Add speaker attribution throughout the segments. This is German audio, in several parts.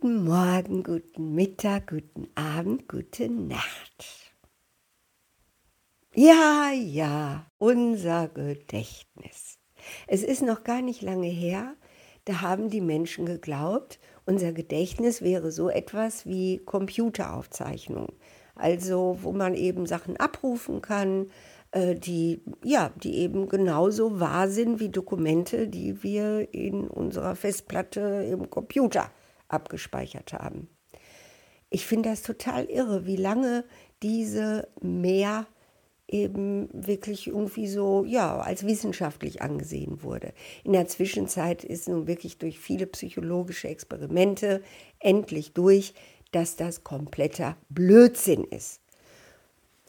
Speaker 1: Guten Morgen, guten Mittag, guten Abend, gute Nacht. Ja, ja, unser Gedächtnis. Es ist noch gar nicht lange her, da haben die Menschen geglaubt, unser Gedächtnis wäre so etwas wie Computeraufzeichnung. Also wo man eben Sachen abrufen kann, äh, die, ja, die eben genauso wahr sind wie Dokumente, die wir in unserer Festplatte im Computer abgespeichert haben. Ich finde das total irre, wie lange diese mehr eben wirklich irgendwie so, ja, als wissenschaftlich angesehen wurde. In der Zwischenzeit ist nun wirklich durch viele psychologische Experimente endlich durch, dass das kompletter Blödsinn ist.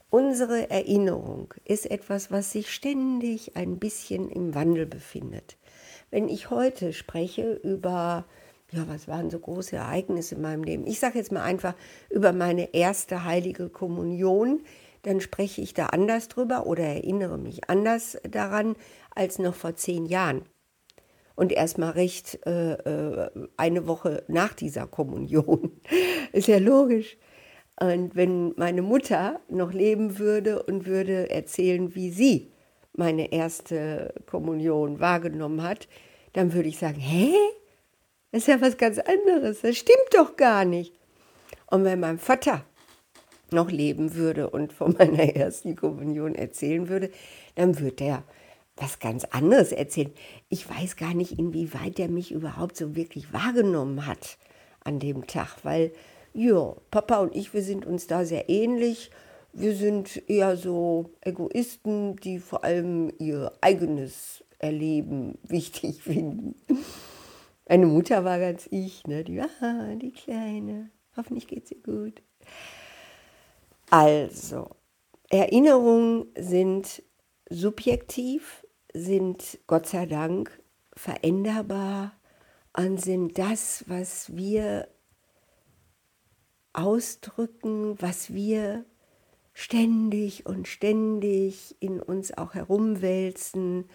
Speaker 1: Unsere Erinnerung ist etwas, was sich ständig ein bisschen im Wandel befindet. Wenn ich heute spreche über, ja, was waren so große Ereignisse in meinem Leben? Ich sage jetzt mal einfach über meine erste heilige Kommunion, dann spreche ich da anders drüber oder erinnere mich anders daran als noch vor zehn Jahren. Und erst mal recht äh, äh eine Woche nach dieser Kommunion. ist ja logisch. Und wenn meine Mutter noch leben würde und würde erzählen, wie sie meine erste Kommunion wahrgenommen hat, dann würde ich sagen, hä? Das ist ja was ganz anderes, das stimmt doch gar nicht. Und wenn mein Vater noch leben würde und von meiner ersten Kommunion erzählen würde, dann würde er was ganz anderes erzählen. Ich weiß gar nicht, inwieweit er mich überhaupt so wirklich wahrgenommen hat an dem Tag, weil ja, Papa und ich, wir sind uns da sehr ähnlich. Wir sind eher so Egoisten, die vor allem ihr eigenes Erleben wichtig finden. Meine Mutter war ganz ich, ne? die, ah, die Kleine, hoffentlich geht's ihr gut. Also, Erinnerungen sind subjektiv, sind Gott sei Dank veränderbar und sind das, was wir ausdrücken, was wir ständig und ständig in uns auch herumwälzen,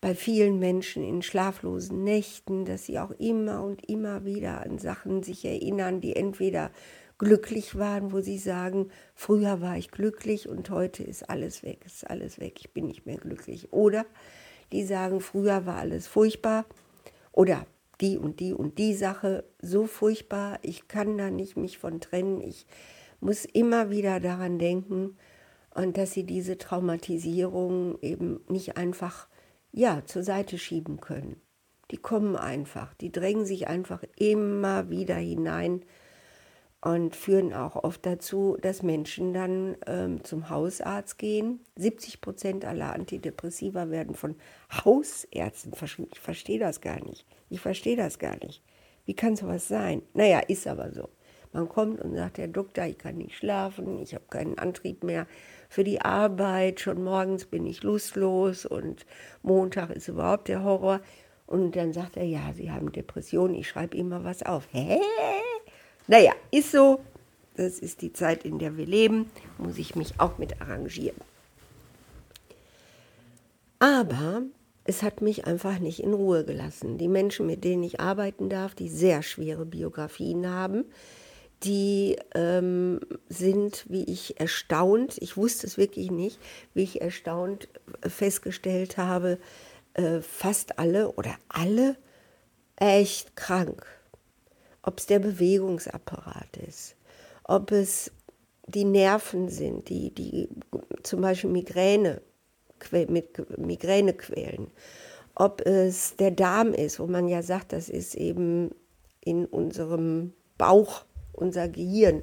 Speaker 1: bei vielen Menschen in schlaflosen Nächten, dass sie auch immer und immer wieder an Sachen sich erinnern, die entweder glücklich waren, wo sie sagen, früher war ich glücklich und heute ist alles weg, ist alles weg, ich bin nicht mehr glücklich. Oder die sagen, früher war alles furchtbar oder die und die und die Sache so furchtbar, ich kann da nicht mich von trennen, ich muss immer wieder daran denken und dass sie diese Traumatisierung eben nicht einfach ja zur Seite schieben können. Die kommen einfach, die drängen sich einfach immer wieder hinein und führen auch oft dazu, dass Menschen dann ähm, zum Hausarzt gehen. 70 Prozent aller Antidepressiva werden von Hausärzten verschrieben. Ich verstehe das gar nicht. Ich verstehe das gar nicht. Wie kann sowas sein? Naja, ist aber so. Man kommt und sagt, Herr Doktor, ich kann nicht schlafen, ich habe keinen Antrieb mehr für die Arbeit, schon morgens bin ich lustlos und Montag ist überhaupt der Horror. Und dann sagt er, ja, Sie haben Depressionen, ich schreibe immer was auf. Hä? Naja, ist so. Das ist die Zeit, in der wir leben. Muss ich mich auch mit arrangieren. Aber es hat mich einfach nicht in Ruhe gelassen. Die Menschen, mit denen ich arbeiten darf, die sehr schwere Biografien haben, die ähm, sind, wie ich erstaunt, ich wusste es wirklich nicht, wie ich erstaunt festgestellt habe, äh, fast alle oder alle echt krank. Ob es der Bewegungsapparat ist, ob es die Nerven sind, die, die zum Beispiel Migräne, mit Migräne quälen, ob es der Darm ist, wo man ja sagt, das ist eben in unserem Bauch unser Gehirn.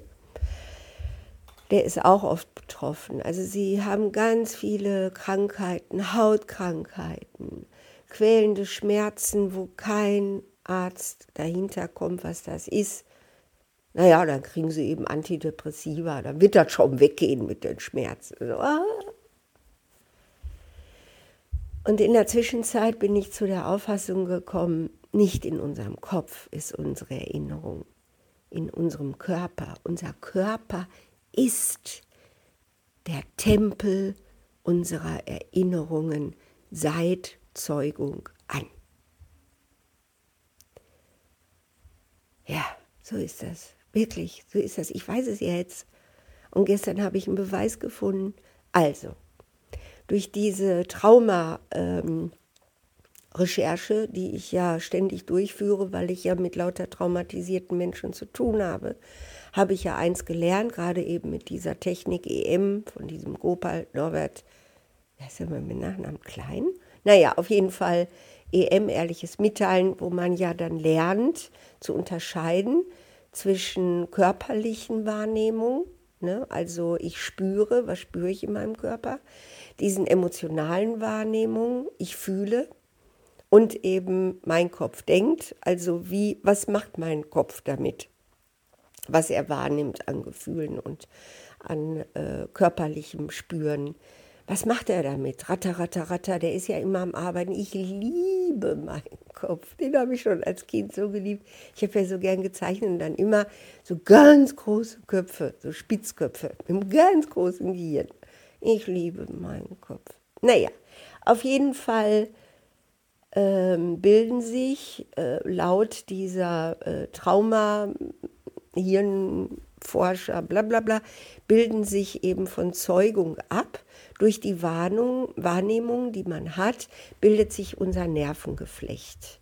Speaker 1: Der ist auch oft betroffen. Also sie haben ganz viele Krankheiten, Hautkrankheiten, quälende Schmerzen, wo kein Arzt dahinter kommt, was das ist, naja, dann kriegen sie eben Antidepressiva, dann wird das schon weggehen mit den Schmerzen. Ah. Und in der Zwischenzeit bin ich zu der Auffassung gekommen, nicht in unserem Kopf ist unsere Erinnerung, in unserem Körper. Unser Körper ist der Tempel unserer Erinnerungen seit Zeugung an. Ja, So ist das. Wirklich, so ist das. Ich weiß es jetzt. Und gestern habe ich einen Beweis gefunden. Also, durch diese Trauma-Recherche, ähm, die ich ja ständig durchführe, weil ich ja mit lauter traumatisierten Menschen zu tun habe, habe ich ja eins gelernt, gerade eben mit dieser Technik EM von diesem Gopal Norbert, wer ist er mal mit Nachnamen Klein? Naja, auf jeden Fall EM, ehrliches Mitteilen, wo man ja dann lernt zu unterscheiden zwischen körperlichen Wahrnehmungen, ne? also ich spüre, was spüre ich in meinem Körper, diesen emotionalen Wahrnehmungen, ich fühle und eben mein Kopf denkt, also wie, was macht mein Kopf damit, was er wahrnimmt an Gefühlen und an äh, körperlichem Spüren. Was macht er damit? Ratter, ratter, ratter, der ist ja immer am Arbeiten. Ich liebe meinen Kopf. Den habe ich schon als Kind so geliebt. Ich habe ja so gern gezeichnet und dann immer so ganz große Köpfe, so Spitzköpfe, mit einem ganz großen Gehirn. Ich liebe meinen Kopf. Naja, auf jeden Fall bilden sich äh, laut dieser äh, Trauma, Hirnforscher, bla bla bla, bilden sich eben von Zeugung ab durch die Warnung, Wahrnehmung, die man hat, bildet sich unser Nervengeflecht.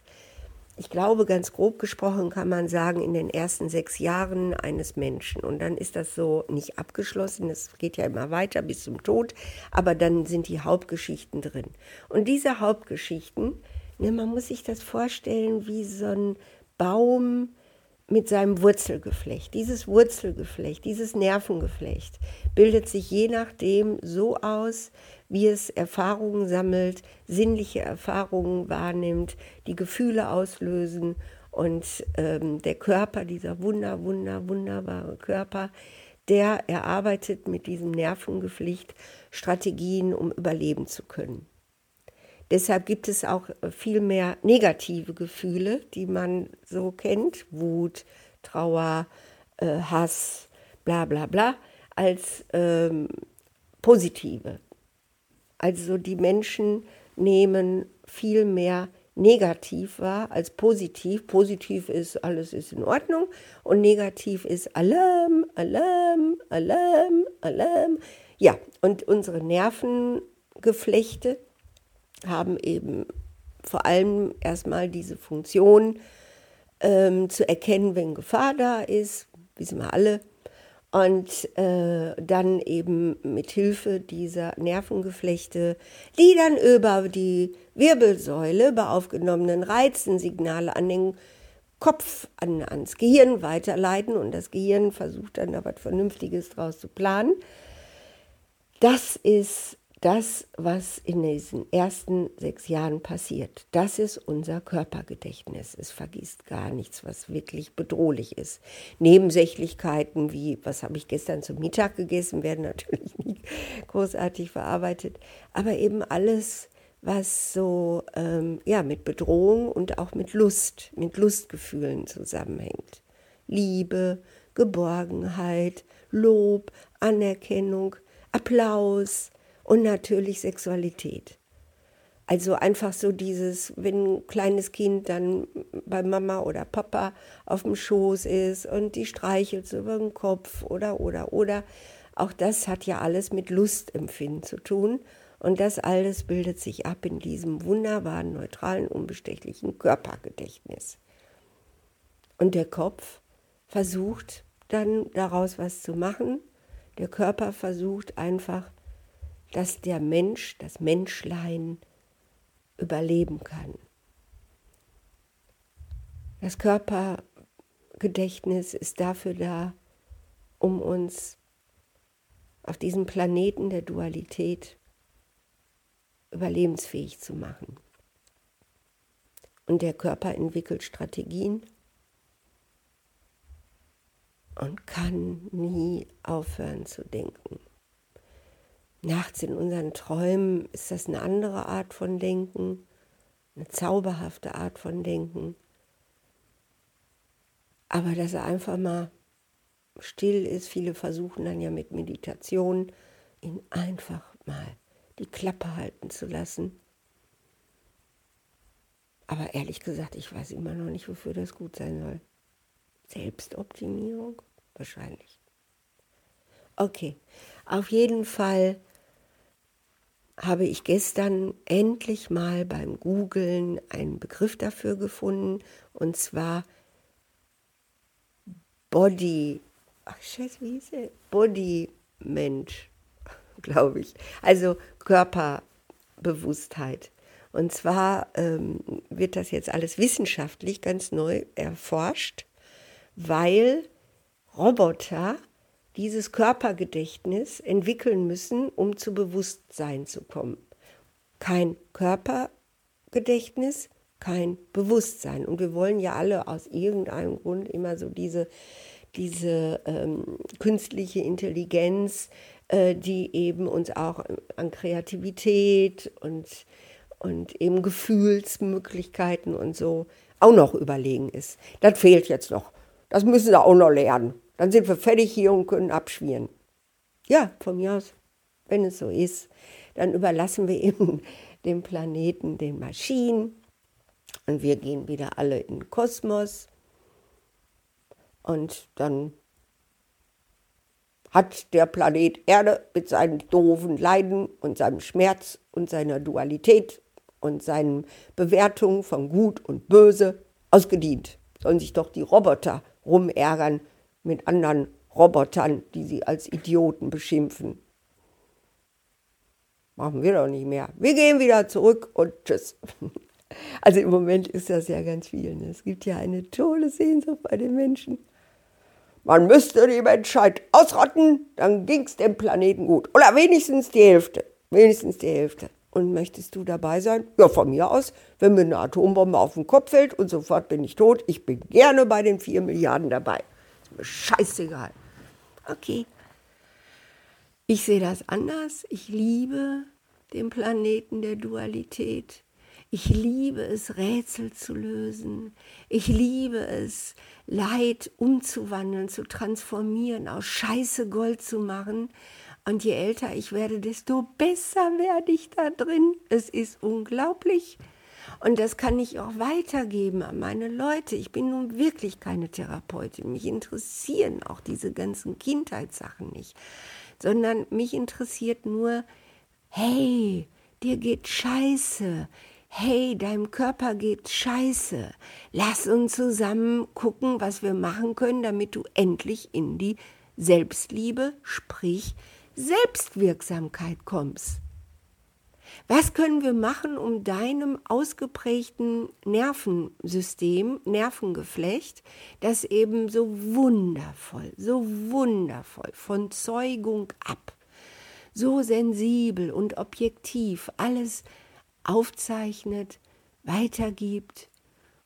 Speaker 1: Ich glaube, ganz grob gesprochen kann man sagen, in den ersten sechs Jahren eines Menschen. Und dann ist das so nicht abgeschlossen, es geht ja immer weiter bis zum Tod, aber dann sind die Hauptgeschichten drin. Und diese Hauptgeschichten, ne, man muss sich das vorstellen wie so ein Baum, mit seinem Wurzelgeflecht. Dieses Wurzelgeflecht, dieses Nervengeflecht bildet sich je nachdem so aus, wie es Erfahrungen sammelt, sinnliche Erfahrungen wahrnimmt, die Gefühle auslösen und ähm, der Körper, dieser wunder, wunder, wunderbare Körper, der erarbeitet mit diesem Nervengeflecht Strategien, um überleben zu können. Deshalb gibt es auch äh, viel mehr negative Gefühle, die man so kennt, Wut, Trauer, äh, Hass, bla bla bla, als ähm, positive. Also die Menschen nehmen viel mehr negativ wahr als positiv. Positiv ist, alles ist in Ordnung und negativ ist Alarm, Alarm, Alarm, Alarm. Ja, und unsere Nervengeflechte, haben eben vor allem erstmal diese Funktion ähm, zu erkennen, wenn Gefahr da ist, wissen wir alle, und äh, dann eben mit Hilfe dieser Nervengeflechte, die dann über die Wirbelsäule bei aufgenommenen Reizen Signale an den Kopf, an, ans Gehirn weiterleiten und das Gehirn versucht dann da was Vernünftiges draus zu planen. Das ist das, was in diesen ersten sechs Jahren passiert, das ist unser Körpergedächtnis. Es vergisst gar nichts, was wirklich bedrohlich ist. Nebensächlichkeiten wie, was habe ich gestern zum Mittag gegessen, werden natürlich nicht großartig verarbeitet. Aber eben alles, was so ähm, ja, mit Bedrohung und auch mit Lust, mit Lustgefühlen zusammenhängt. Liebe, Geborgenheit, Lob, Anerkennung, Applaus, und natürlich Sexualität. Also einfach so dieses, wenn ein kleines Kind dann bei Mama oder Papa auf dem Schoß ist und die streichelt so über den Kopf oder, oder, oder. Auch das hat ja alles mit Lustempfinden zu tun. Und das alles bildet sich ab in diesem wunderbaren, neutralen, unbestechlichen Körpergedächtnis. Und der Kopf versucht dann daraus was zu machen. Der Körper versucht einfach dass der Mensch, das Menschlein überleben kann. Das Körpergedächtnis ist dafür da, um uns auf diesem Planeten der Dualität überlebensfähig zu machen. Und der Körper entwickelt Strategien und kann nie aufhören zu denken. Nachts in unseren Träumen ist das eine andere Art von Denken, eine zauberhafte Art von Denken. Aber dass er einfach mal still ist, viele versuchen dann ja mit Meditation, ihn einfach mal die Klappe halten zu lassen. Aber ehrlich gesagt, ich weiß immer noch nicht, wofür das gut sein soll. Selbstoptimierung? Wahrscheinlich. Okay, auf jeden Fall habe ich gestern endlich mal beim Googlen einen Begriff dafür gefunden und zwar Body, ach scheiße, wie hieß er? Body Mensch, glaube ich. Also Körperbewusstheit. Und zwar ähm, wird das jetzt alles wissenschaftlich ganz neu erforscht, weil Roboter dieses Körpergedächtnis entwickeln müssen, um zu Bewusstsein zu kommen. Kein Körpergedächtnis, kein Bewusstsein. Und wir wollen ja alle aus irgendeinem Grund immer so diese, diese ähm, künstliche Intelligenz, äh, die eben uns auch an Kreativität und, und eben Gefühlsmöglichkeiten und so auch noch überlegen ist. Das fehlt jetzt noch. Das müssen sie auch noch lernen. Dann sind wir fertig hier und können abschmieren. Ja, von mir aus, wenn es so ist, dann überlassen wir eben den Planeten den Maschinen und wir gehen wieder alle in den Kosmos und dann hat der Planet Erde mit seinen doofen Leiden und seinem Schmerz und seiner Dualität und seinen Bewertungen von Gut und Böse ausgedient. Sollen sich doch die Roboter rumärgern, mit anderen Robotern, die sie als Idioten beschimpfen. Machen wir doch nicht mehr. Wir gehen wieder zurück und tschüss. Also im Moment ist das ja ganz viel. Ne? Es gibt ja eine tolle Sehnsucht bei den Menschen. Man müsste die Menschheit ausrotten, dann ging es dem Planeten gut. Oder wenigstens die Hälfte. Wenigstens die Hälfte. Und möchtest du dabei sein? Ja, von mir aus, wenn mir eine Atombombe auf den Kopf fällt und sofort bin ich tot. Ich bin gerne bei den vier Milliarden dabei scheißegal. Okay. Ich sehe das anders. Ich liebe den Planeten der Dualität. Ich liebe es, Rätsel zu lösen. Ich liebe es, Leid umzuwandeln, zu transformieren, aus Scheiße Gold zu machen. Und je älter ich werde, desto besser werde ich da drin. Es ist unglaublich. Und das kann ich auch weitergeben an meine Leute. Ich bin nun wirklich keine Therapeutin. Mich interessieren auch diese ganzen Kindheitssachen nicht, sondern mich interessiert nur, hey, dir geht scheiße. Hey, deinem Körper geht scheiße. Lass uns zusammen gucken, was wir machen können, damit du endlich in die Selbstliebe, sprich Selbstwirksamkeit kommst. Was können wir machen, um deinem ausgeprägten Nervensystem, Nervengeflecht, das eben so wundervoll, so wundervoll von Zeugung ab, so sensibel und objektiv alles aufzeichnet, weitergibt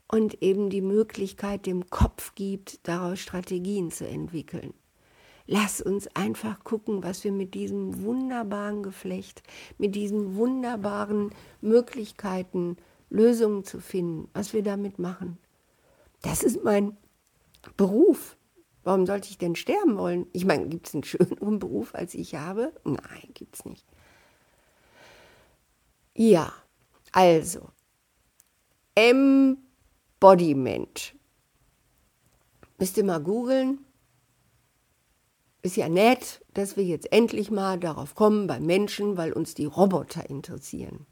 Speaker 1: und eben die Möglichkeit dem Kopf gibt, daraus Strategien zu entwickeln. Lass uns einfach gucken, was wir mit diesem wunderbaren Geflecht, mit diesen wunderbaren Möglichkeiten, Lösungen zu finden, was wir damit machen. Das ist mein Beruf. Warum sollte ich denn sterben wollen? Ich meine, gibt es einen schöneren Beruf, als ich habe? Nein, gibt es nicht. Ja, also, Embodiment. Müsst ihr mal googeln, ist ja nett, dass wir jetzt endlich mal darauf kommen bei Menschen, weil uns die Roboter interessieren.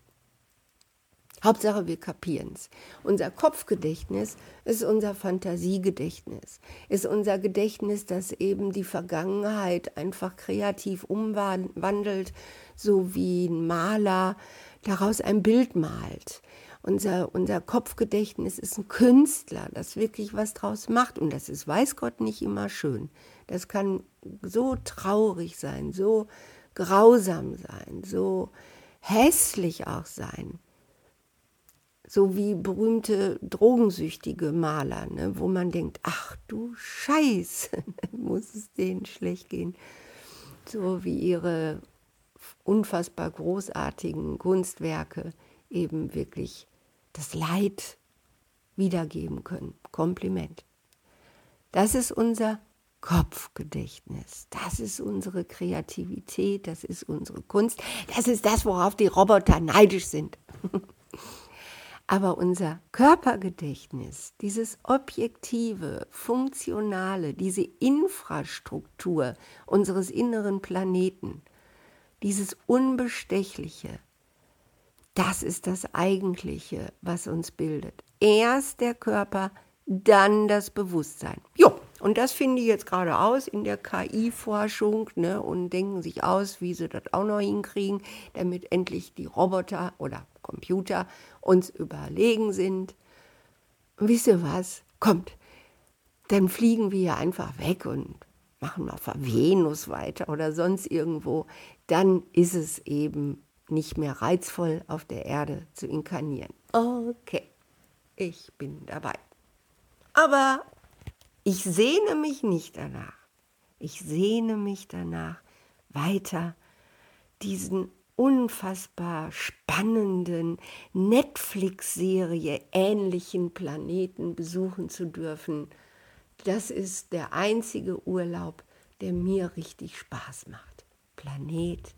Speaker 1: Hauptsache, wir kapieren es. Unser Kopfgedächtnis ist unser Fantasiegedächtnis, ist unser Gedächtnis, das eben die Vergangenheit einfach kreativ umwandelt, so wie ein Maler daraus ein Bild malt. Unser, unser Kopfgedächtnis ist ein Künstler, das wirklich was draus macht. Und das ist, weiß Gott, nicht immer schön. Das kann so traurig sein, so grausam sein, so hässlich auch sein. So wie berühmte drogensüchtige Maler, ne, wo man denkt, ach du Scheiße, muss es denen schlecht gehen. So wie ihre unfassbar großartigen Kunstwerke eben wirklich das Leid wiedergeben können. Kompliment. Das ist unser Kopfgedächtnis. Das ist unsere Kreativität, das ist unsere Kunst, das ist das, worauf die Roboter neidisch sind. Aber unser Körpergedächtnis, dieses objektive, funktionale, diese Infrastruktur unseres inneren Planeten, dieses Unbestechliche, das ist das Eigentliche, was uns bildet. Erst der Körper, dann das Bewusstsein. Jo, und das finde ich jetzt gerade aus in der KI-Forschung ne, und denken sich aus, wie sie das auch noch hinkriegen, damit endlich die Roboter oder Computer uns überlegen sind. Wisst ihr was? Kommt, dann fliegen wir ja einfach weg und machen mal auf Venus weiter oder sonst irgendwo. Dann ist es eben nicht mehr reizvoll, auf der Erde zu inkarnieren. Okay, ich bin dabei. Aber ich sehne mich nicht danach. Ich sehne mich danach, weiter diesen unfassbar spannenden Netflix-Serie ähnlichen Planeten besuchen zu dürfen. Das ist der einzige Urlaub, der mir richtig Spaß macht. Planet